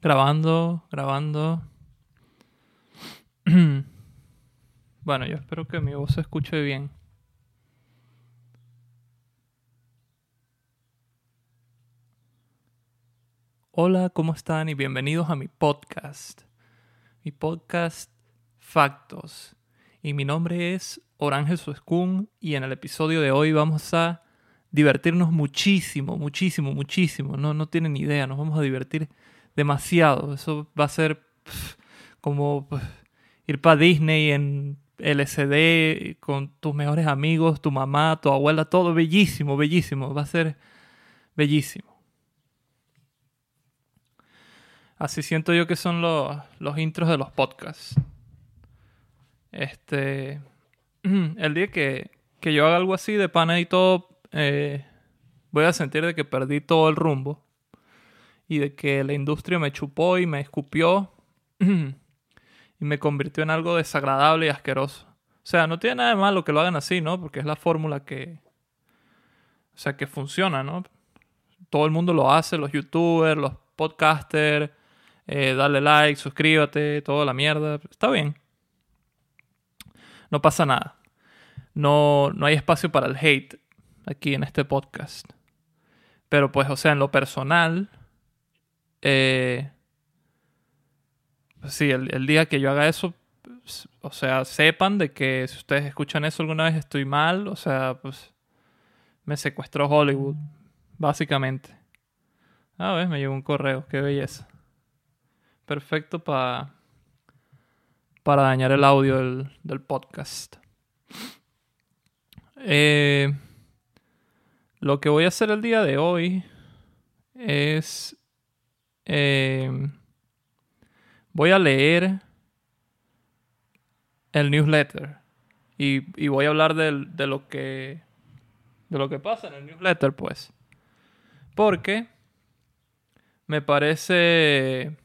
Grabando, grabando. bueno, yo espero que mi voz se escuche bien. Hola, ¿cómo están? Y bienvenidos a mi podcast. Mi podcast Factos. Y mi nombre es Orángel Suescún y en el episodio de hoy vamos a divertirnos muchísimo, muchísimo, muchísimo. No, no tienen idea, nos vamos a divertir demasiado. Eso va a ser como ir para Disney en LCD con tus mejores amigos, tu mamá, tu abuela, todo bellísimo, bellísimo. Va a ser bellísimo. Así siento yo que son los, los intros de los podcasts. Este. El día que, que yo haga algo así de pana y todo, eh, voy a sentir de que perdí todo el rumbo y de que la industria me chupó y me escupió y me convirtió en algo desagradable y asqueroso. O sea, no tiene nada de malo que lo hagan así, ¿no? Porque es la fórmula que... O sea, que funciona, ¿no? Todo el mundo lo hace, los youtubers, los podcasters, eh, dale like, suscríbete, toda la mierda. Está bien. No pasa nada. No, no hay espacio para el hate aquí en este podcast. Pero pues, o sea, en lo personal, eh, sí, el, día que yo haga eso, o sea, sepan de que si ustedes escuchan eso alguna vez estoy mal, o sea, pues me secuestró Hollywood, básicamente. Ah, ves, me llegó un correo, qué belleza. Perfecto para para dañar el audio del, del podcast. Eh, lo que voy a hacer el día de hoy es... Eh, voy a leer el newsletter y, voy a hablar de, de, lo que de lo que pasa en el newsletter pues. Porque me parece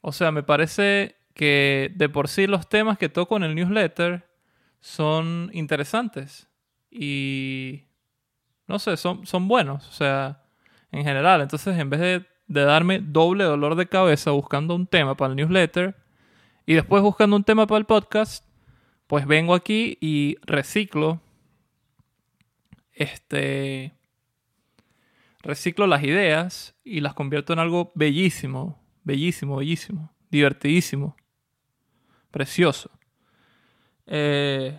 o sea me parece que de por sí los temas que toco en el newsletter son interesantes y no sé, son, son buenos, o sea, en general. Entonces, en vez de, darme doble dolor de cabeza buscando un tema para el newsletter y después buscando un tema para el podcast, pues vengo aquí y reciclo este reciclo las ideas y las convierto en algo bellísimo, bellísimo, bellísimo, divertidísimo, precioso. Eh,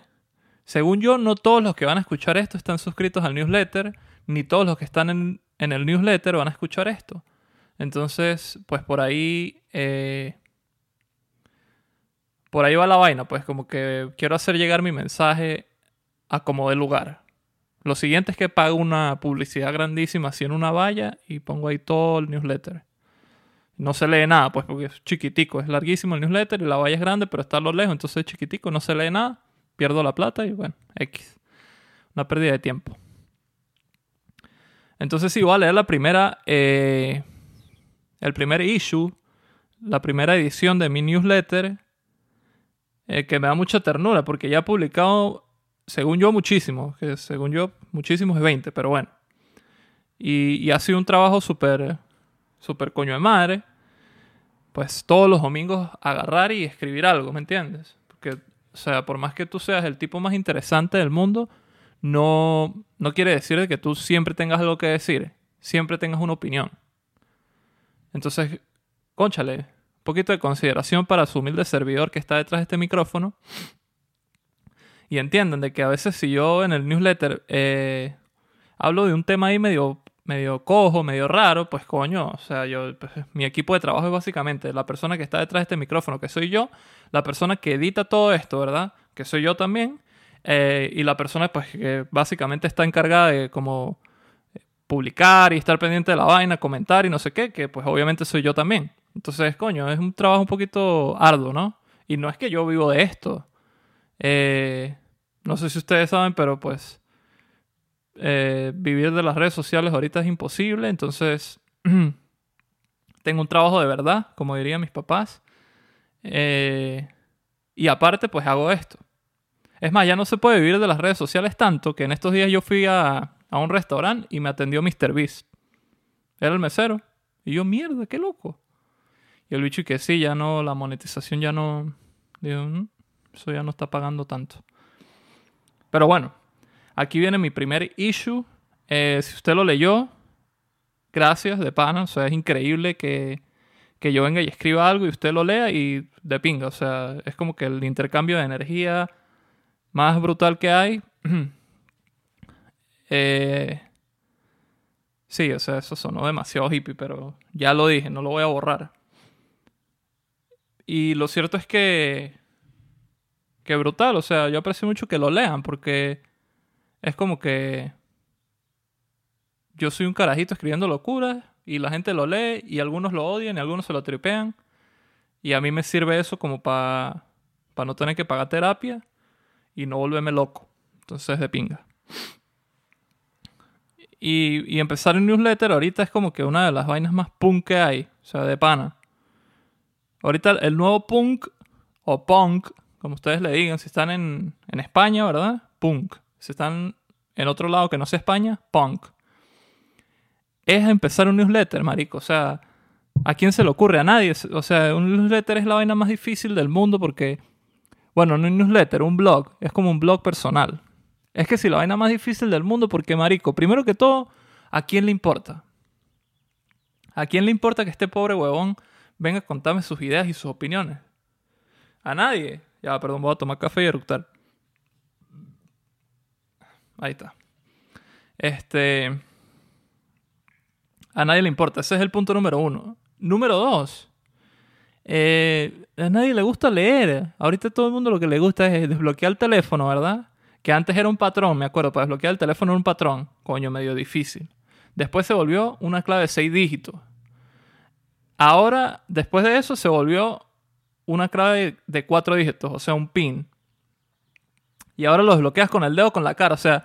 según yo, no todos los que van a escuchar esto están suscritos al newsletter, ni todos los que están en, el newsletter van a escuchar esto. Entonces, pues por ahí... Eh, por ahí va la vaina, pues como que quiero hacer llegar mi mensaje a como de lugar. Lo siguiente es que pago una publicidad grandísima así en una valla y pongo ahí todo el newsletter. No se lee nada, pues porque es chiquitico, es larguísimo el newsletter y la valla es grande, pero está a lo lejos, entonces es chiquitico, no se lee nada pierdo la plata y bueno, X. Una pérdida de tiempo. Entonces sí, voy a leer la primera, eh, el primer issue, la primera edición de mi newsletter, eh, que me da mucha ternura porque ya ha publicado, según yo, muchísimo, que según yo, muchísimos es 20, pero bueno. Y, y ha sido un trabajo súper, súper coño de madre. Pues todos los domingos agarrar y escribir algo, ¿me entiendes? Porque o sea, por más que tú seas el tipo más interesante del mundo, no, no quiere decir que tú siempre tengas algo que decir, siempre tengas una opinión. Entonces, conchale, un poquito de consideración para su humilde servidor que está detrás de este micrófono. Y entiendan de que a veces si yo en el newsletter eh, hablo de un tema ahí medio medio cojo, medio raro, pues coño, o sea, yo, pues, mi equipo de trabajo es básicamente la persona que está detrás de este micrófono, que soy yo, la persona que edita todo esto, ¿verdad? Que soy yo también, eh, y la persona, pues, que básicamente está encargada de como publicar y estar pendiente de la vaina, comentar y no sé qué, que pues obviamente soy yo también. Entonces, coño, es un trabajo un poquito arduo, ¿no? Y no es que yo vivo de esto. Eh, no sé si ustedes saben, pero pues eh, vivir de las redes sociales ahorita es imposible, entonces tengo un trabajo de verdad, como dirían mis papás. Y aparte, pues hago esto. Es más, ya no se puede vivir de las redes sociales tanto que en estos días yo fui a, a un restaurante y me atendió Mr. Beast. Era el mesero. Y yo, mierda, qué loco. Y el bicho y que sí, ya no, la monetización ya no... Digo, "Mm, eso ya no está pagando tanto. Pero bueno, aquí viene mi primer issue. Eh, si usted lo leyó, gracias de pana. O sea, es increíble que, que yo venga y escriba algo y usted lo lea y de pinga. O sea, es como que el intercambio de energía más brutal que hay. Eh, sí, o sea, eso sonó demasiado hippie, pero ya lo dije, no lo voy a borrar. Y lo cierto es que. Que brutal, o sea, yo aprecio mucho que lo lean porque es como que. Yo soy un carajito escribiendo locuras y la gente lo lee y algunos lo odian y algunos se lo tripean. Y a mí me sirve eso como para no tener que pagar terapia y no volverme loco. Entonces, de pinga. Y, empezar un newsletter ahorita es como que una de las vainas más punk que hay. O sea, de pana. Ahorita el nuevo punk o punk, como ustedes le digan, si están en, en España, ¿verdad? Punk. Si están en otro lado que no sea España, punk. Es empezar un newsletter, marico. O sea, ¿a quién se le ocurre? A nadie. O sea, un newsletter es la vaina más difícil del mundo porque, bueno, no un newsletter, un blog. Es como un blog personal. Es que si la vaina más difícil del mundo porque, marico, primero que todo, ¿a quién le importa? ¿A quién le importa que este pobre huevón venga a contarme sus ideas y sus opiniones? A nadie. Ya, perdón, voy a tomar café y eructar. Ahí está. Este. A nadie le importa. Ese es el punto número uno. Número dos. Eh, a nadie le gusta leer. Ahorita todo el mundo lo que le gusta es desbloquear el teléfono, ¿verdad? Que antes era un patrón, me acuerdo, para desbloquear el teléfono era un patrón. Coño, medio difícil. Después se volvió una clave de seis dígitos. Ahora, después de eso, se volvió una clave de cuatro dígitos, o sea, un pin. Y ahora lo desbloqueas con el dedo, con la cara. O sea,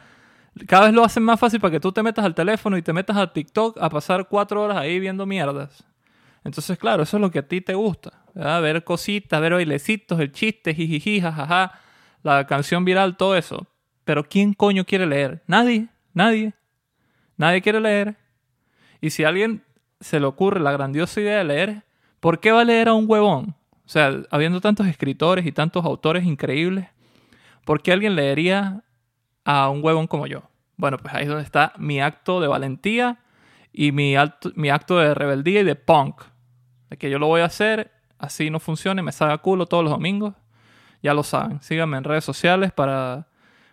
cada vez lo hacen más fácil para que tú te metas al teléfono y te metas a TikTok a pasar cuatro horas ahí viendo mierdas. Entonces, claro, eso es lo que a ti te gusta. ¿verdad? Ver cositas, ver bailecitos, el chiste, jijiji, jajaja, la canción viral, todo eso. Pero ¿quién coño quiere leer? Nadie, nadie. Nadie quiere leer. Y si a alguien se le ocurre la grandiosa idea de leer, ¿por qué va a leer a un huevón? O sea, habiendo tantos escritores y tantos autores increíbles, ¿por qué alguien leería a un huevón como yo? Bueno, pues ahí es donde está mi acto de valentía y mi, acto, mi acto de rebeldía y de punk. Que yo lo voy a hacer, así no funcione, me salga culo todos los domingos. Ya lo saben. Síganme en redes sociales para,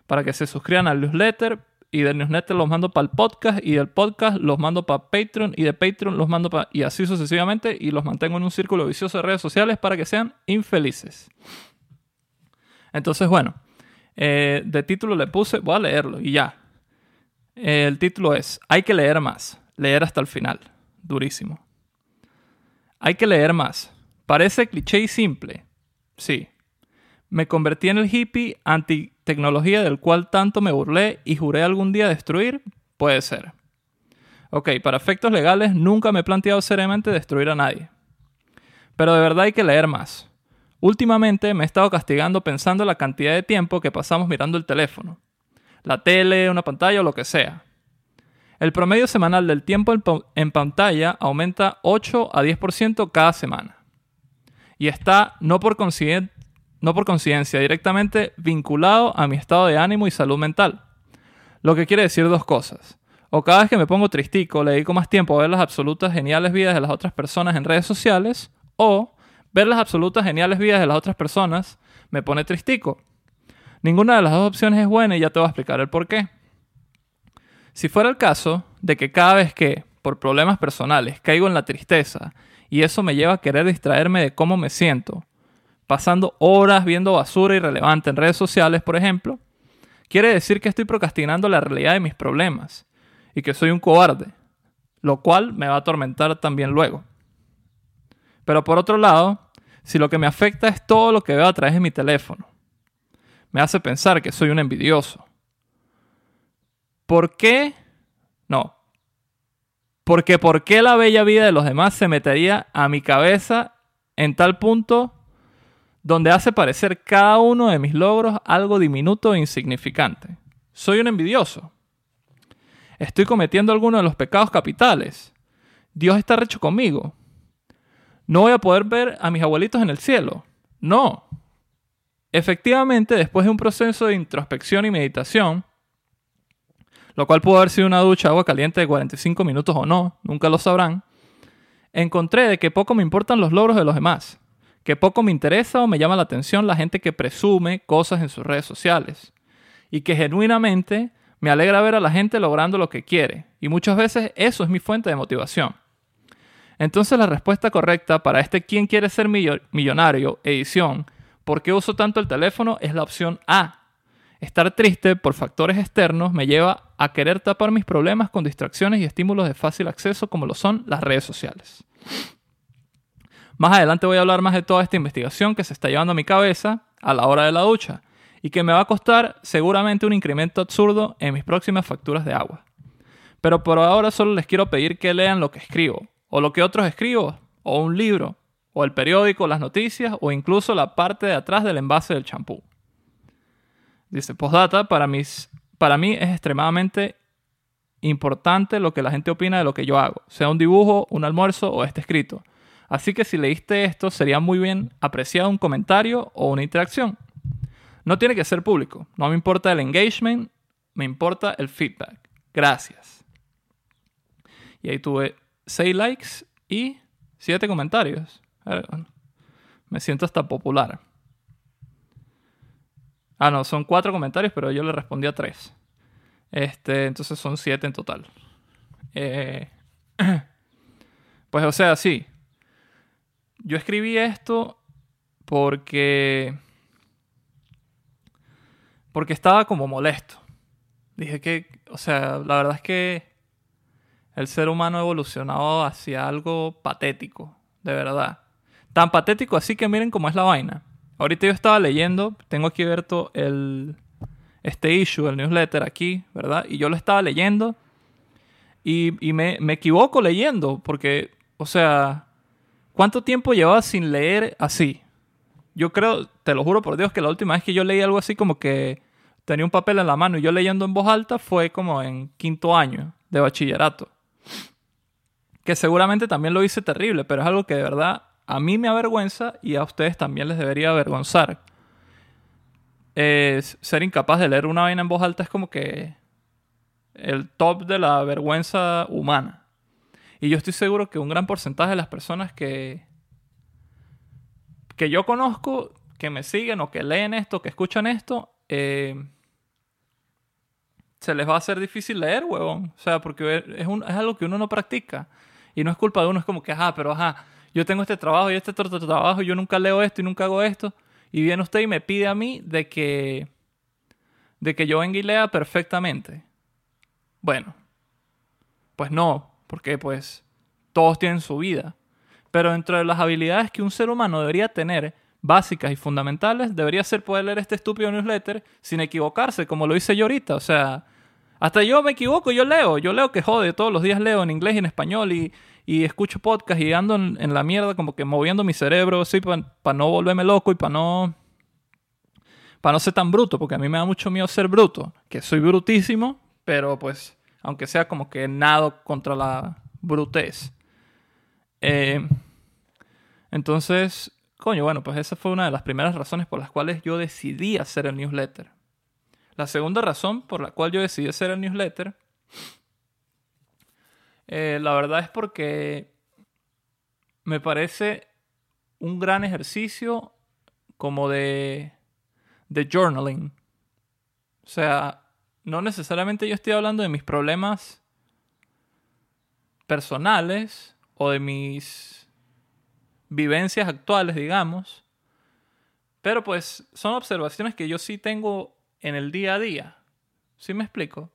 para que se suscriban al newsletter. Y del newsletter los mando para el podcast. Y del podcast los mando para Patreon. Y de Patreon los mando. Y así sucesivamente. Y los mantengo en un círculo vicioso de redes sociales para que sean infelices. Entonces, bueno. eh, de título le puse... Voy a leerlo y ya. El título es Hay que leer más. Leer hasta el final. Durísimo. Hay que leer más. Parece cliché y simple. Sí. Me convertí en el hippie anti-tecnología del cual tanto me burlé y juré algún día destruir. Puede ser. Ok, para efectos legales nunca me he planteado seriamente destruir a nadie. Pero de verdad hay que leer más. Últimamente me he estado castigando pensando la cantidad de tiempo que pasamos mirando el teléfono. La tele, una pantalla o lo que sea. El promedio semanal del tiempo en, pa- en pantalla aumenta 8 a 10% cada semana. Y está, no por, no por coincidencia, directamente vinculado a mi estado de ánimo y salud mental. Lo que quiere decir dos cosas. O cada vez que me pongo tristico, le dedico más tiempo a ver las absolutas geniales vidas de las otras personas en redes sociales, o ver las absolutas geniales vidas de las otras personas me pone tristico. Ninguna de las dos opciones es buena y ya te voy a explicar el por qué. Si fuera el caso de que cada vez que, por problemas personales, caigo en la tristeza y eso me lleva a querer distraerme de cómo me siento, pasando horas viendo basura irrelevante en redes sociales, por ejemplo, quiere decir que estoy procrastinando la realidad de mis problemas y que soy un cobarde, lo cual me va a atormentar también luego. Pero por otro lado, si lo que me afecta es todo lo que veo a través de mi teléfono, me hace pensar que soy un envidioso. ¿Por qué? No. Porque ¿por qué la bella vida de los demás se metería a mi cabeza en tal punto donde hace parecer cada uno de mis logros algo diminuto e insignificante? Soy un envidioso. Estoy cometiendo alguno de los pecados capitales. Dios está recho conmigo. No voy a poder ver a mis abuelitos en el cielo. No. Efectivamente, después de un proceso de introspección y meditación, lo cual pudo haber sido una ducha de agua caliente de 45 minutos o no, nunca lo sabrán, encontré de que poco me importan los logros de los demás, que poco me interesa o me llama la atención la gente que presume cosas en sus redes sociales, y que genuinamente me alegra ver a la gente logrando lo que quiere, y muchas veces eso es mi fuente de motivación. Entonces la respuesta correcta para este ¿Quién quiere ser millonario? edición, ¿por qué uso tanto el teléfono? es la opción A. Estar triste por factores externos me lleva a querer tapar mis problemas con distracciones y estímulos de fácil acceso como lo son las redes sociales. Más adelante voy a hablar más de toda esta investigación que se está llevando a mi cabeza a la hora de la ducha y que me va a costar seguramente un incremento absurdo en mis próximas facturas de agua. Pero por ahora solo les quiero pedir que lean lo que escribo, o lo que otros escribo, o un libro, o el periódico, las noticias, o incluso la parte de atrás del envase del champú. Dice, postdata, para, mis, para mí es extremadamente importante lo que la gente opina de lo que yo hago, sea un dibujo, un almuerzo o este escrito. Así que si leíste esto, sería muy bien apreciado un comentario o una interacción. No tiene que ser público, no me importa el engagement, me importa el feedback. Gracias. Y ahí tuve 6 likes y 7 comentarios. Me siento hasta popular. Ah, no, son 4 comentarios, pero yo le respondí a 3. Este, entonces son 7 en total. Eh, pues o sea, sí. Yo escribí esto porque porque estaba como molesto. Dije que, o sea, la verdad es que el ser humano ha evolucionado hacia algo patético, de verdad. Tan patético así que miren cómo es la vaina. Ahorita yo estaba leyendo, tengo aquí abierto el, este issue, el newsletter aquí, ¿verdad? Y yo lo estaba leyendo y, me, me, equivoco leyendo porque, o sea, ¿cuánto tiempo llevaba sin leer así? Yo creo, te lo juro por Dios, que la última vez que yo leí algo así como que tenía un papel en la mano y yo leyendo en voz alta fue como en quinto año de bachillerato. Que seguramente también lo hice terrible, pero es algo que de verdad a mí me avergüenza y a ustedes también les debería avergonzar. ser incapaz de leer una vaina en voz alta es como que el top de la vergüenza humana. Y yo estoy seguro que un gran porcentaje de las personas que, que yo conozco, que me siguen o que leen esto, que escuchan esto, eh, se les va a hacer difícil leer, huevón. O sea, porque es, un, es algo que uno no practica. Y no es culpa de uno, es como que, ajá, pero ajá, yo tengo este trabajo y este otro trabajo, yo nunca leo esto y nunca hago esto. Y viene usted y me pide a mí de que, de que yo venga y lea perfectamente. Bueno, pues no, porque pues todos tienen su vida. Pero dentro de las habilidades que un ser humano debería tener, básicas y fundamentales, debería ser poder leer este estúpido newsletter sin equivocarse, como lo hice yo ahorita. O sea, hasta yo me equivoco, yo leo, yo leo que jode, todos los días leo en inglés y en español y, escucho podcast y ando en, la mierda como que moviendo mi cerebro así para no volverme loco y para no para no ser tan bruto, porque a mí me da mucho miedo ser bruto, que soy brutísimo, pero pues aunque sea como que nado contra la brutez. Eh, entonces, coño, bueno, pues esa fue una de las primeras razones por las cuales yo decidí hacer el newsletter. La segunda razón por la cual yo decidí hacer el newsletter, eh, la verdad es porque me parece un gran ejercicio como de, de journaling. O sea, no necesariamente yo estoy hablando de mis problemas personales o de mis vivencias actuales, digamos. Pero pues son observaciones que yo sí tengo en el día a día. ¿Sí me explico?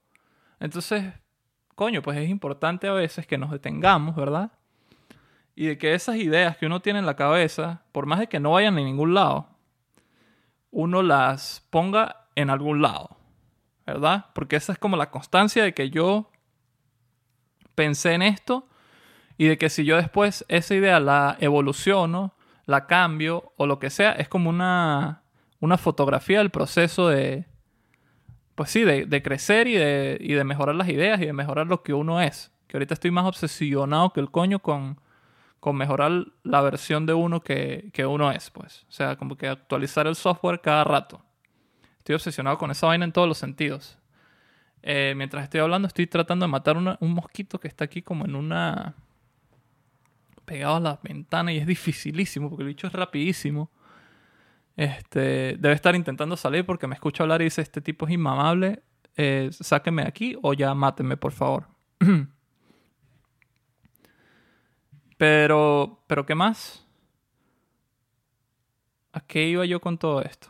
Entonces, coño, pues es importante a veces que nos detengamos, ¿verdad? Y de que esas ideas que uno tiene en la cabeza, por más de que no vayan a ningún lado, uno las ponga en algún lado, ¿verdad? Porque esa es como la constancia de que yo pensé en esto y de que si yo después esa idea la evoluciono, la cambio o lo que sea, es como una, una fotografía del proceso de, pues sí, de, crecer y de, y de, mejorar las ideas y de mejorar lo que uno es, Que ahorita estoy más obsesionado que el coño con, con mejorar la versión de uno que, que uno es, pues. O sea, como que actualizar el software cada rato. Estoy obsesionado con esa vaina en todos los sentidos. Eh, mientras estoy hablando, estoy tratando de matar un mosquito que está aquí como en una. pegado a la ventana y es dificilísimo porque el bicho es rapidísimo. Este, debe estar intentando salir porque me escucha hablar y dice: Este tipo es inmamable, eh, de aquí o ya mátenme, por favor. pero, pero, ¿qué más? ¿A qué iba yo con todo esto?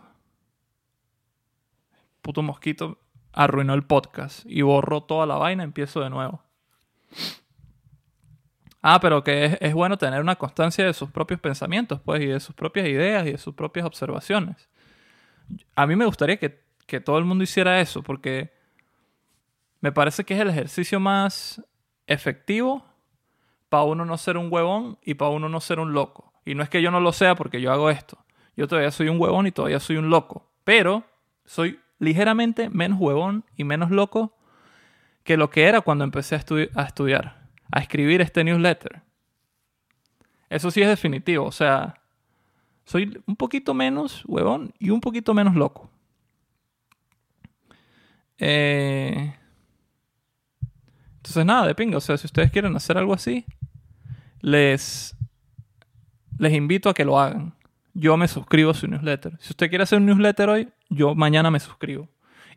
Puto mosquito arruinó el podcast y borró toda la vaina, empiezo de nuevo. Ah, pero que es, bueno tener una constancia de sus propios pensamientos, pues, y de sus propias ideas y de sus propias observaciones. A mí me gustaría que, que todo el mundo hiciera eso, porque me parece que es el ejercicio más efectivo para uno no ser un huevón y para uno no ser un loco. Y no es que yo no lo sea porque yo hago esto. Yo todavía soy un huevón y todavía soy un loco. Pero soy ligeramente menos huevón y menos loco que lo que era cuando empecé a, a estudiar, a escribir este newsletter. Eso sí es definitivo, o sea, soy un poquito menos huevón y un poquito menos loco. Eh, entonces nada, de pinga, o sea, si ustedes quieren hacer algo así, les, les invito a que lo hagan yo me suscribo a su newsletter. Si usted quiere hacer un newsletter hoy, yo mañana me suscribo.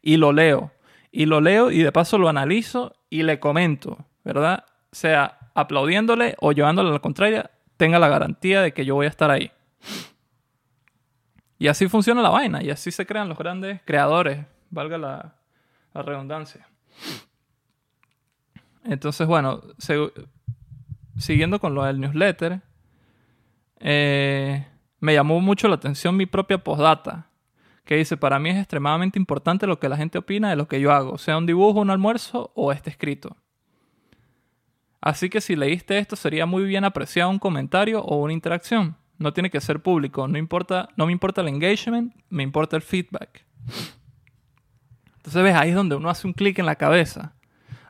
Y lo leo. Y lo leo y de paso lo analizo y le comento, ¿verdad? Sea aplaudiéndole o llevándole a la contraria, tenga la garantía de que yo voy a estar ahí. Y así funciona la vaina, y así se crean los grandes creadores, valga la, redundancia. Entonces, bueno, siguiendo con lo del newsletter, eh, me llamó mucho la atención mi propia postdata, que dice, para mí es extremadamente importante lo que la gente opina de lo que yo hago, sea un dibujo, un almuerzo o este escrito. Así que si leíste esto sería muy bien apreciado un comentario o una interacción. No tiene que ser público, no, importa, no me importa el engagement, me importa el feedback. Entonces ves, ahí es donde uno hace un clic en la cabeza.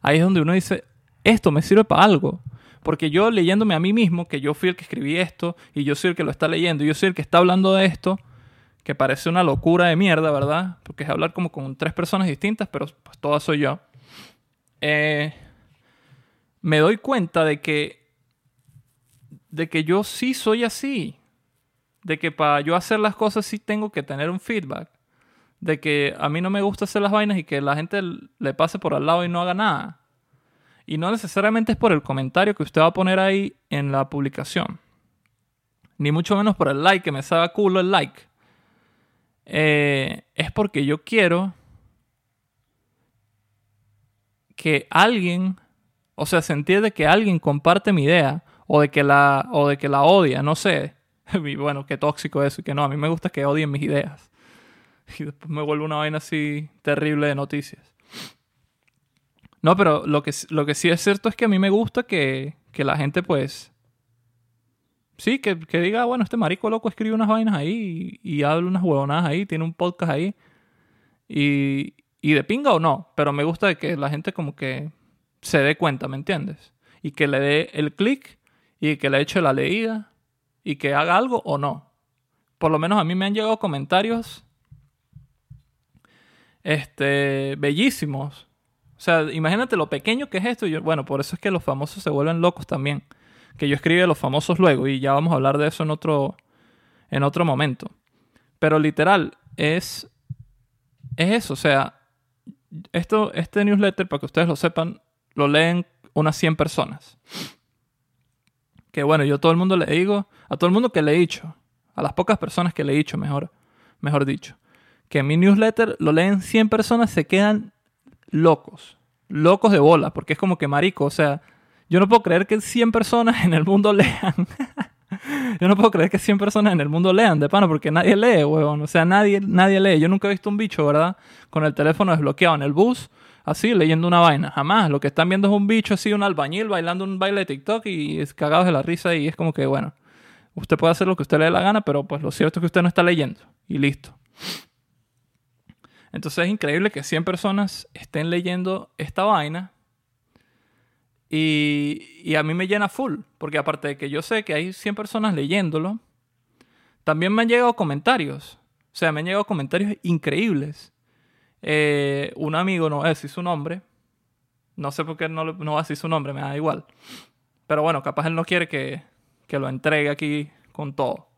Ahí es donde uno dice, esto me sirve para algo. Porque yo leyéndome a mí mismo, que yo fui el que escribí esto, y yo soy el que lo está leyendo, y yo soy el que está hablando de esto, que parece una locura de mierda, ¿verdad? Porque es hablar como con tres personas distintas, pero pues todas soy yo. Eh, me doy cuenta de que, de que yo sí soy así. De que para yo hacer las cosas sí tengo que tener un feedback. De que a mí no me gusta hacer las vainas y que la gente le pase por al lado y no haga nada. Y no necesariamente es por el comentario que usted va a poner ahí en la publicación. Ni mucho menos por el like, que me salga culo el like. Eh, es porque yo quiero que alguien, o sea, se entiende que alguien comparte mi idea o de que la, o de que la odia, no sé. Y bueno, qué tóxico eso y que no, a mí me gusta que odien mis ideas. Y después me vuelvo una vaina así terrible de noticias. No, pero lo que, lo que sí es cierto es que a mí me gusta que, la gente, pues. Sí, que, diga, bueno, este marico loco escribe unas vainas ahí y, habla unas huevonadas ahí, tiene un podcast ahí. Y, y de pinga o no, pero me gusta que la gente como que se dé cuenta, ¿me entiendes? Y que le dé el clic y que le eche la leída y que haga algo o no. Por lo menos a mí me han llegado comentarios este, bellísimos o sea, imagínate lo pequeño que es esto. Bueno, por eso es que los famosos se vuelven locos también. Que yo escribí a los famosos luego y ya vamos a hablar de eso en otro, en otro momento. Pero literal, es, es eso. O sea, esto, este newsletter, para que ustedes lo sepan, lo leen unas 100 personas. Que bueno, yo a todo el mundo le digo, a todo el mundo que le he dicho, a las pocas personas que le he dicho, mejor, mejor dicho, que mi newsletter lo leen 100 personas, se quedan locos, locos de bola, porque es como que marico, o sea, yo no puedo creer que 100 personas en el mundo lean. yo no puedo creer que 100 personas en el mundo lean, de pana, porque nadie lee, huevón. O sea, nadie, nadie lee. Yo nunca he visto un bicho, ¿verdad? Con el teléfono desbloqueado en el bus, así, leyendo una vaina. Jamás. Lo que están viendo es un bicho así, un albañil, bailando un baile de TikTok y es cagados de la risa y es como que, bueno, usted puede hacer lo que usted le dé la gana, pero pues lo cierto es que usted no está leyendo. Y listo. Entonces es increíble que 100 personas estén leyendo esta vaina Y, y a mí me llena full, porque aparte de que yo sé que hay 100 personas leyéndolo, también me han llegado comentarios. O sea, me han llegado comentarios increíbles. Eh, un amigo, no voy a decir su nombre. No sé por qué no, no va a decir su nombre, me da igual. Pero bueno, capaz él no quiere que, que lo entregue aquí con todo.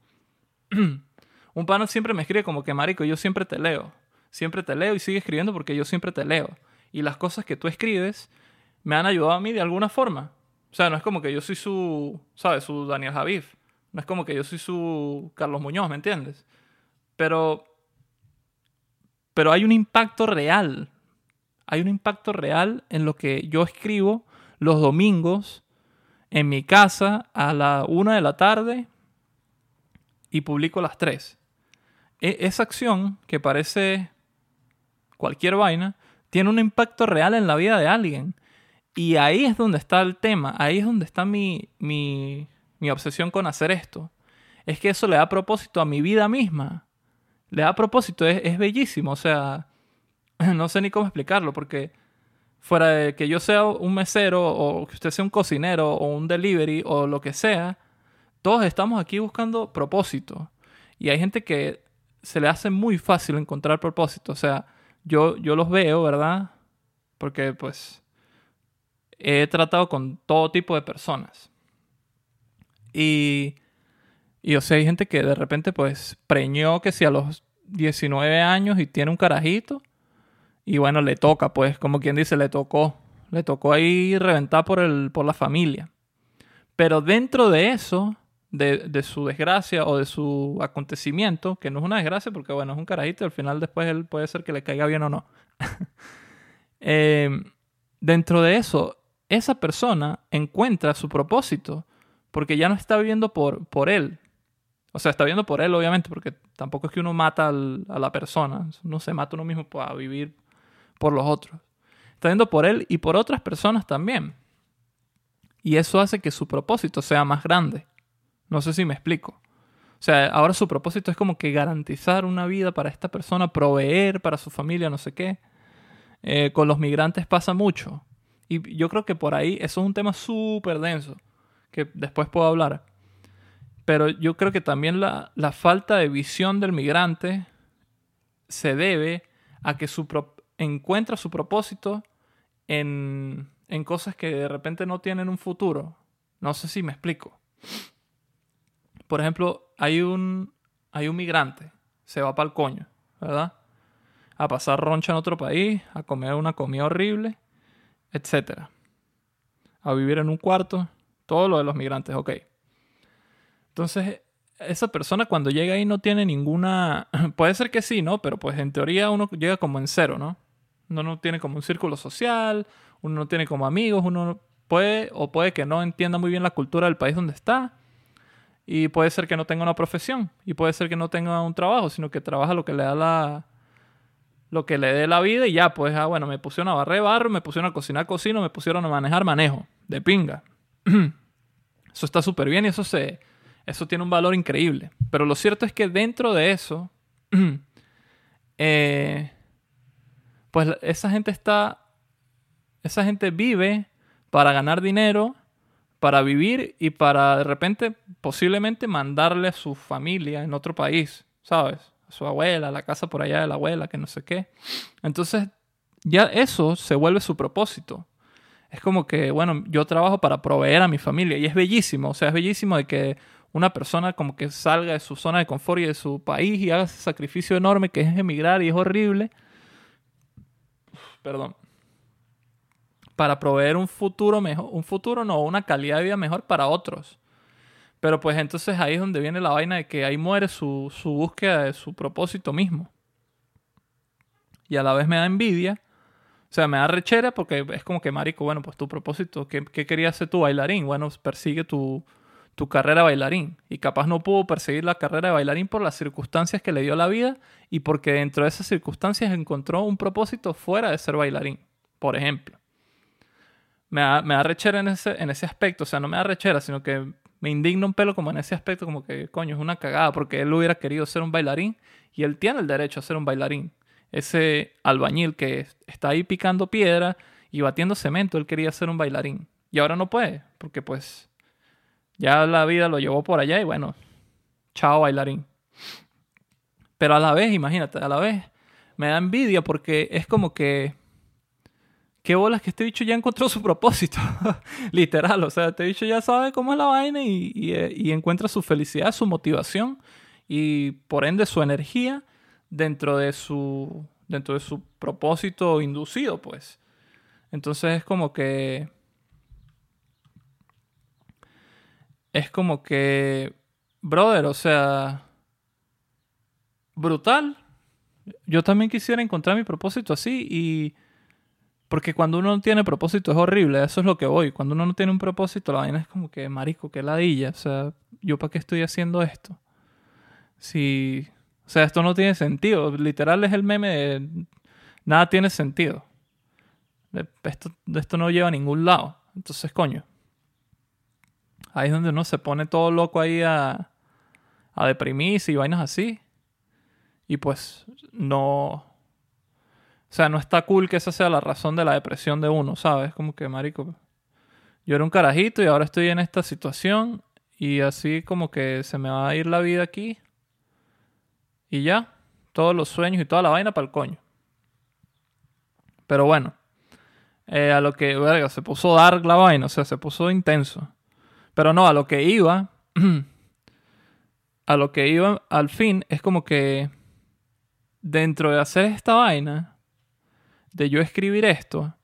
un pano siempre me escribe como que, marico, yo siempre te leo. Siempre te leo y sigue escribiendo porque yo siempre te leo. Y las cosas que tú escribes me han ayudado a mí de alguna forma. O sea, no es como que yo soy su, ¿sabes? Su Daniel Javif. No es como que yo soy su Carlos Muñoz, ¿me entiendes? Pero, pero hay un impacto real. Hay un impacto real en lo que yo escribo los domingos en mi casa a la una de la tarde y publico las tres. E, esa acción, que parece cualquier vaina, tiene un impacto real en la vida de alguien. Y ahí es donde está el tema, ahí es donde está mi, mi obsesión con hacer esto. Es que eso le da propósito a mi vida misma. Le da propósito, es, bellísimo. O sea, no sé ni cómo explicarlo, porque fuera de que yo sea un mesero o que usted sea un cocinero o un delivery o lo que sea, todos estamos aquí buscando propósito. Y hay gente que se le hace muy fácil encontrar propósito. O sea, yo, yo los veo, ¿verdad? Porque pues he tratado con todo tipo de personas. Y, y o sea, hay gente que de repente pues preñó que si a los 19 años y tiene un carajito. Y bueno, le toca, pues, como quien dice, le tocó. Le tocó ahí reventar por, el, por la familia. Pero dentro de eso, de, de, su desgracia o de su acontecimiento, que no es una desgracia porque, bueno, es un carajito, al final después él puede ser que le caiga bien o no. eh, dentro de eso, esa persona encuentra su propósito porque ya no está viviendo por, por él. O sea, está viviendo por él, obviamente, porque tampoco es que uno mata a la persona. Uno se mata uno mismo para vivir por los otros. Está viviendo por él y por otras personas también. Y eso hace que su propósito sea más grande. No sé si me explico. O sea, ahora su propósito es como que garantizar una vida para esta persona, proveer para su familia, no sé qué. Eh, con los migrantes pasa mucho. Y yo creo que por ahí eso es un tema súper denso que después puedo hablar. Pero yo creo que también la, la falta de visión del migrante se debe a que su encuentra su propósito en, en cosas que de repente no tienen un futuro. No sé si me explico. Por ejemplo, hay un, hay un migrante, se va para el coño, ¿verdad? A pasar roncha en otro país, a comer una comida horrible, etc. A vivir en un cuarto todo lo de los migrantes, ok. Entonces, esa persona cuando llega ahí no tiene ninguna... Puede ser que sí, ¿no? Pero pues en teoría uno llega como en cero, ¿no? Uno no tiene como un círculo social, uno no tiene como amigos, uno puede o puede que no entienda muy bien la cultura del país donde está. Y puede ser que no tenga una profesión. Y puede ser que no tenga un trabajo, sino que trabaja lo que le da la... Lo que le dé la vida y ya, pues, ah, bueno, me pusieron a barrer barro, me pusieron a cocinar cocino, me pusieron a manejar manejo. De pinga. Eso está súper bien y eso, se, eso tiene un valor increíble. Pero lo cierto es que dentro de eso, eh, pues esa gente está, esa gente vive para ganar dinero, para vivir y para de repente posiblemente mandarle a su familia en otro país, ¿sabes? A su abuela, a la casa por allá de la abuela, que no sé qué. Entonces, ya eso se vuelve su propósito es como que, bueno, yo trabajo para proveer a mi familia y es bellísimo, o sea, es bellísimo de que una persona como que salga de su zona de confort y de su país y haga ese sacrificio enorme que es emigrar y es horrible. Perdón. Para proveer un futuro mejor, un futuro no, una calidad de vida mejor para otros. Pero pues entonces ahí es donde viene la vaina de que ahí muere su, su búsqueda de su propósito mismo. Y a la vez me da envidia o sea, me da rechera porque es como que, marico, bueno, pues tu propósito, ¿qué, qué querías ser tu bailarín? Bueno, persigue tu, tu carrera bailarín. Y capaz no pudo perseguir la carrera de bailarín por las circunstancias que le dio la vida y porque dentro de esas circunstancias encontró un propósito fuera de ser bailarín, por ejemplo. Me da, me da rechera en ese, en ese aspecto, o sea, no me da rechera, sino que me indigna un pelo como en ese aspecto, como que, coño, es una cagada, porque él hubiera querido ser un bailarín y él tiene el derecho a ser un bailarín ese albañil que está ahí picando piedra y batiendo cemento, él quería ser un bailarín. Y ahora no puede, porque pues ya la vida lo llevó por allá y bueno, chao bailarín. Pero a la vez, imagínate, a la vez me da envidia porque es como que qué bolas que este bicho ya encontró su propósito. Literal, o sea, este bicho ya sabe cómo es la vaina y, y, encuentra su felicidad, su motivación y por ende su energía dentro de su, dentro de su propósito inducido, pues. Entonces es como que... Es como que... Brother, o sea... Brutal. Yo también quisiera encontrar mi propósito así y porque cuando uno no tiene propósito es horrible, eso es lo que voy. Cuando uno no tiene un propósito, la vaina es como que, marico, qué ladilla. O sea, ¿yo para qué estoy haciendo esto? Si. O sea, esto no tiene sentido. Literal es el meme de. Nada tiene sentido. Esto, esto no lleva a ningún lado. Entonces, coño. Ahí es donde uno se pone todo loco ahí a, a deprimirse y vainas así. Y pues no o sea, no está cool que esa sea la razón de la depresión de uno, ¿sabes? Como que, marico, yo era un carajito y ahora estoy en esta situación y así como que se me va a ir la vida aquí y ya, todos los sueños y toda la vaina para el coño. Pero bueno, eh, a lo que, se puso dark la vaina, o sea, se puso intenso. Pero no, a lo que iba, a lo que iba al fin es como que dentro de hacer esta vaina, de yo escribir esto,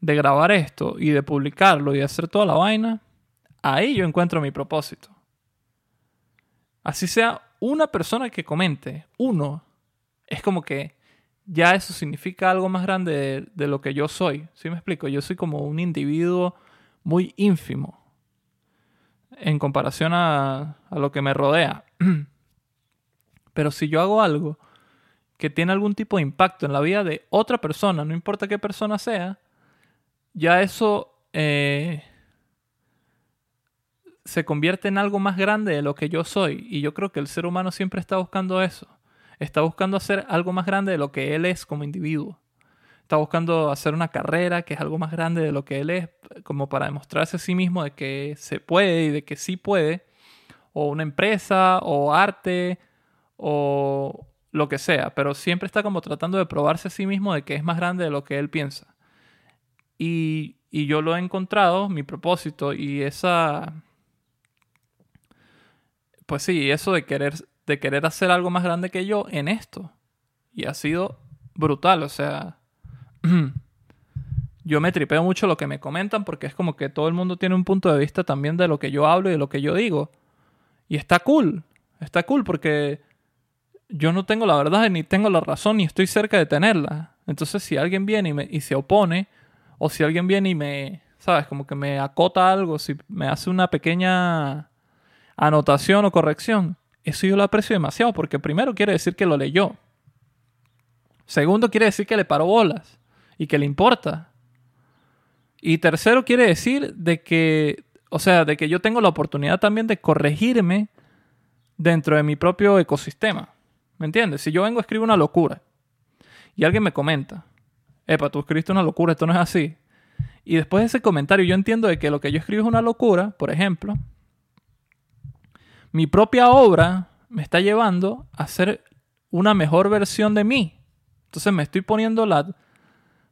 de grabar esto y de publicarlo y de hacer toda la vaina, ahí yo encuentro mi propósito. Así sea una persona que comente, uno, es como que ya eso significa algo más grande de, lo que yo soy. ¿Sí me explico? Yo soy como un individuo muy ínfimo en comparación a, a lo que me rodea. Pero si yo hago algo que tiene algún tipo de impacto en la vida de otra persona, no importa qué persona sea, ya eso eh, se convierte en algo más grande de lo que yo soy. Y yo creo que el ser humano siempre está buscando eso. Está buscando hacer algo más grande de lo que él es como individuo. Está buscando hacer una carrera que es algo más grande de lo que él es, como para demostrarse a sí mismo de que se puede y de que sí puede. O una empresa, o arte, o, lo que sea, pero siempre está como tratando de probarse a sí mismo de que es más grande de lo que él piensa. Y, y yo lo he encontrado, mi propósito, y esa... Pues sí, eso de querer, de querer hacer algo más grande que yo en esto. Y ha sido brutal, o sea... yo me tripeo mucho lo que me comentan porque es como que todo el mundo tiene un punto de vista también de lo que yo hablo y de lo que yo digo. Y está cool, está cool porque yo no tengo la verdad ni tengo la razón ni estoy cerca de tenerla. Entonces si alguien viene y, me, y se opone, o si alguien viene y me, ¿sabes? Como que me acota algo, si me hace una pequeña anotación o corrección, eso yo lo aprecio demasiado porque primero quiere decir que lo leyó. Segundo quiere decir que le paró bolas y que le importa. Y tercero quiere decir de que, o sea, de que yo tengo la oportunidad también de corregirme dentro de mi propio ecosistema. ¿Me entiendes? Si yo vengo a escribir una locura y alguien me comenta, epa, tú escribiste una locura, esto no es así. Y después de ese comentario yo entiendo de que lo que yo escribo es una locura, por ejemplo, mi propia obra me está llevando a ser una mejor versión de mí. Entonces me estoy poniendo la,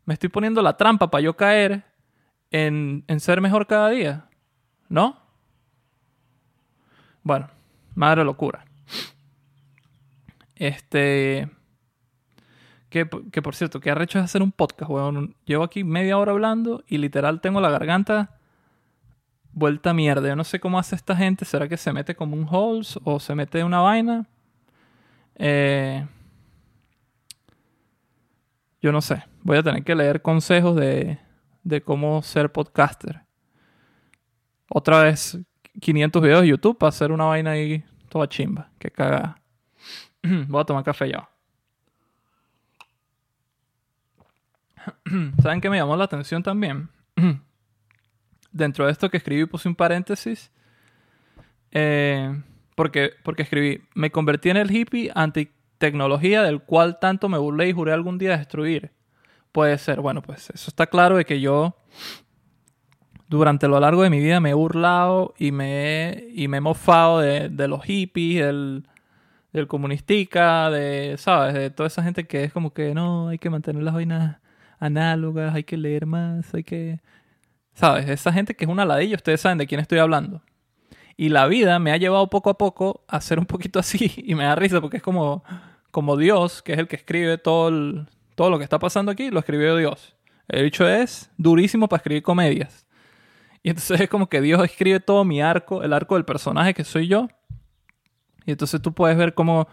me estoy poniendo la trampa para yo caer en, en ser mejor cada día. ¿No? Bueno, madre locura. Este. Que, por cierto, que arrecho es hacer un podcast, weón. Llevo aquí media hora hablando y literal tengo la garganta vuelta a mierda. Yo no sé cómo hace esta gente. ¿Será que se mete como un holes o se mete una vaina? Eh, yo no sé. Voy a tener que leer consejos de, de cómo ser podcaster. Otra vez 500 videos de YouTube para hacer una vaina ahí toda chimba. Que caga. Voy a tomar café ya. ¿Saben qué me llamó la atención también? Dentro de esto que escribí puse un paréntesis. Eh, porque, porque escribí, me convertí en el hippie anti-tecnología del cual tanto me burlé y juré algún día destruir. Puede ser, bueno, pues eso está claro de que yo, durante lo largo de mi vida me he burlado y me y me he mofado de, de los hippies, del, del comunistica, de, ¿sabes? De toda esa gente que es como que no, hay que mantener las vainas análogas, hay que leer más, hay que... ¿Sabes? Esa gente que es una ladilla, ustedes saben de quién estoy hablando. Y la vida me ha llevado poco a poco a ser un poquito así y me da risa porque es como, como Dios, que es el que escribe todo, el, todo lo que está pasando aquí, lo escribió Dios. El dicho es durísimo para escribir comedias. Y entonces es como que Dios escribe todo mi arco, el arco del personaje que soy yo. Y entonces tú puedes ver cómo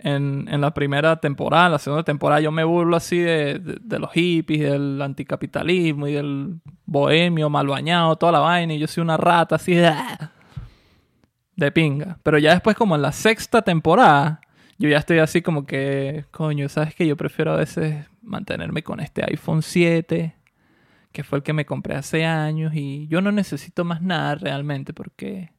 en, en la primera temporada, la segunda temporada, yo me burlo así de, de, de, los hippies, del anticapitalismo y del bohemio mal bañado, toda la vaina. Y yo soy una rata así de, de pinga. Pero ya después, como en la sexta temporada, yo ya estoy así como que, coño, ¿sabes que Yo prefiero a veces mantenerme con este iPhone 7, que fue el que me compré hace años, y yo no necesito más nada realmente, porque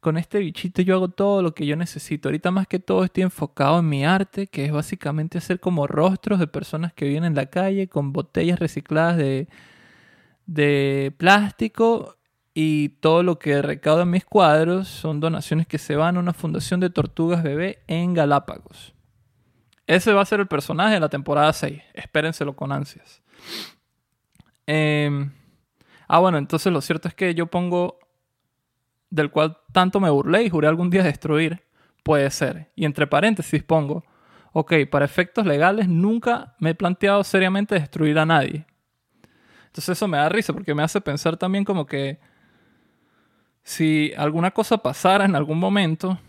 con este bichito yo hago todo lo que yo necesito. Ahorita más que todo estoy enfocado en mi arte, que es básicamente hacer como rostros de personas que vienen en la calle con botellas recicladas de, de plástico y todo lo que recaudo en mis cuadros son donaciones que se van a una fundación de tortugas bebé en Galápagos. Ese va a ser el personaje de la temporada 6. Espérenselo con ansias. Eh, ah, bueno, entonces lo cierto es que yo pongo del cual tanto me burlé y juré algún día destruir. Puede ser. Y entre paréntesis pongo, ok, para efectos legales nunca me he planteado seriamente destruir a nadie. Entonces eso me da risa porque me hace pensar también como que si alguna cosa pasara en algún momento,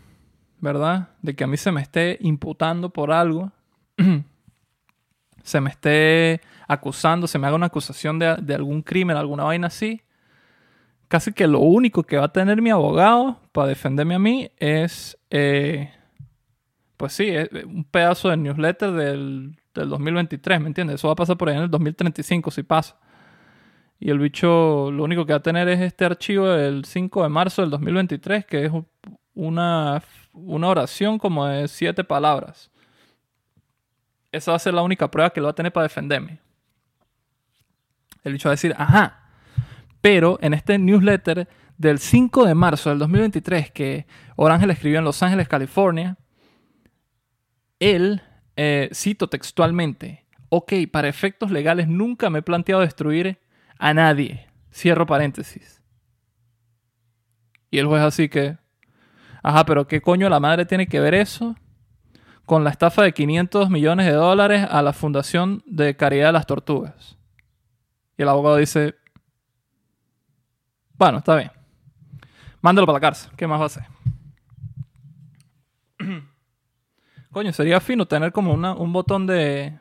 ¿verdad? De que a mí se me esté imputando por algo, se me esté acusando, se me haga una acusación de, de, algún crimen, alguna vaina así, casi que lo único que va a tener mi abogado para defenderme a mí es, eh, pues sí, un pedazo del newsletter del, del 2023, ¿me entiendes? Eso va a pasar por ahí en el 2035 si pasa. Y el bicho lo único que va a tener es este archivo del 5 de marzo del 2023, que es una, una oración como de siete palabras. Esa va a ser la única prueba que lo va a tener para defenderme. El bicho va a decir, ajá. Pero en este newsletter del 5 de marzo del 2023 que Orángel escribió en Los Ángeles, California, él, eh, cito textualmente, ok, para efectos legales nunca me he planteado destruir a nadie. Cierro paréntesis. Y el juez así que, ajá, pero ¿qué coño la madre tiene que ver eso con la estafa de 500 millones de dólares a la Fundación de Caridad de las Tortugas? Y el abogado dice, bueno, está bien. Mándalo para la cárcel. ¿Qué más va a hacer? Coño, sería fino tener como una, un botón de...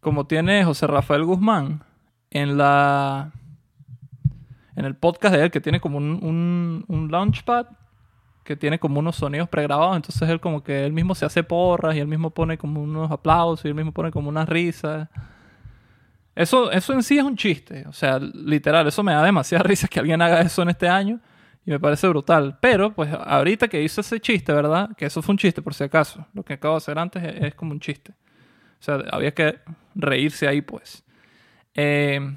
Como tiene José Rafael Guzmán en la en el podcast de él que tiene como un, un, un, launchpad que tiene como unos sonidos pregrabados entonces él como que él mismo se hace porras y él mismo pone como unos aplausos y él mismo pone como unas risas. Eso, eso en sí es un chiste o sea literal eso me da demasiada risa que alguien haga eso en este año y me parece brutal. Pero pues ahorita que hizo ese chiste verdad que eso fue un chiste por si acaso. Lo que acabo de hacer antes es, es como un chiste. O sea había que reírse ahí pues eh,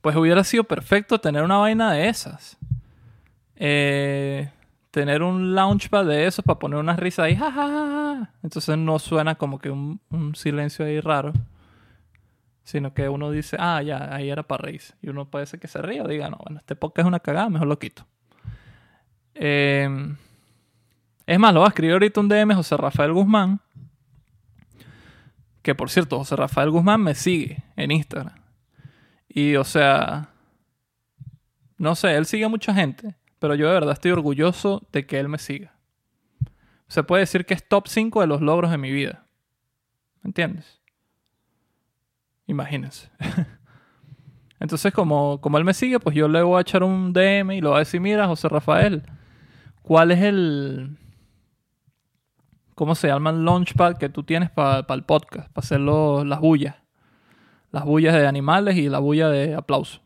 pues hubiera sido perfecto tener una vaina de esas. Eh, tener un launchpad de esos para poner una risa ahí. Ja, Entonces no suena como que un, un, silencio ahí raro. Sino que uno dice, ah, ya, ahí era para reírse. Y uno parece que se ríe o diga, no, bueno, este podcast es una cagada, mejor lo quito. Eh, es más, lo va a escribir ahorita un DM José Rafael Guzmán que por cierto, José Rafael Guzmán me sigue en Instagram. Y o sea, no sé, él sigue a mucha gente, pero yo de verdad estoy orgulloso de que él me siga. Se puede decir que es top 5 de los logros de mi vida. ¿Me entiendes? Imagínense. Entonces, como, como él me sigue, pues yo le voy a echar un DM y le voy a decir, mira, José Rafael, ¿cuál es el, ¿Cómo se llama el launchpad que tú tienes para pa el podcast? Para hacer las bullas. Las bullas de animales y la bulla de aplauso.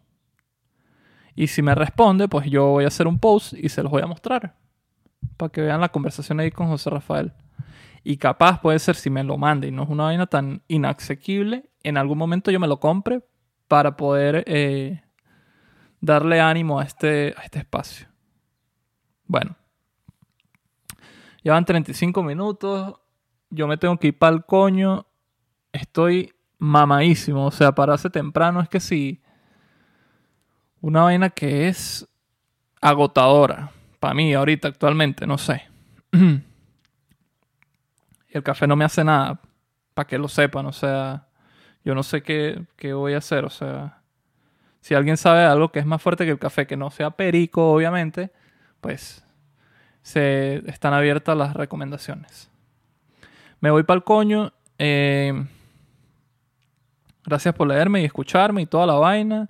Y si me responde, pues yo voy a hacer un post y se los voy a mostrar. Para que vean la conversación ahí con José Rafael. Y capaz puede ser si me lo manda y no es una vaina tan inaccesible, en algún momento yo me lo compre para poder eh, darle ánimo a este, a este espacio. Bueno, ya van 35 minutos, yo me tengo que ir para el coño, estoy mamadísimo, o sea, pararse temprano es que sí, una vaina que es agotadora, para mí ahorita actualmente, no sé. el café no me hace nada, para que lo sepan, o sea, yo no sé qué, qué voy a hacer, o sea, si alguien sabe algo que es más fuerte que el café, que no sea perico, obviamente, pues se están abiertas las recomendaciones. Me voy para el coño. Eh, gracias por leerme y escucharme y toda la vaina.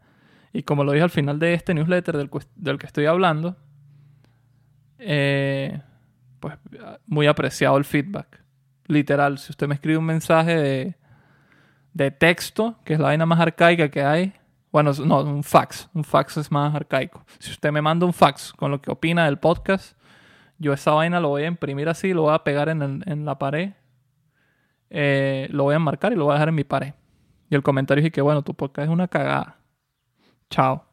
Y como lo dije al final de este newsletter del, que estoy hablando, eh, pues muy apreciado el feedback. Literal, si usted me escribe un mensaje de, de texto, que es la vaina más arcaica que hay, bueno, no, un fax. Un fax es más arcaico. Si usted me manda un fax con lo que opina del podcast, yo esa vaina lo voy a imprimir así, lo voy a pegar en, la pared, eh, lo voy a marcar y lo voy a dejar en mi pared. Y el comentario es que, bueno, tu podcast es una cagada. Chao.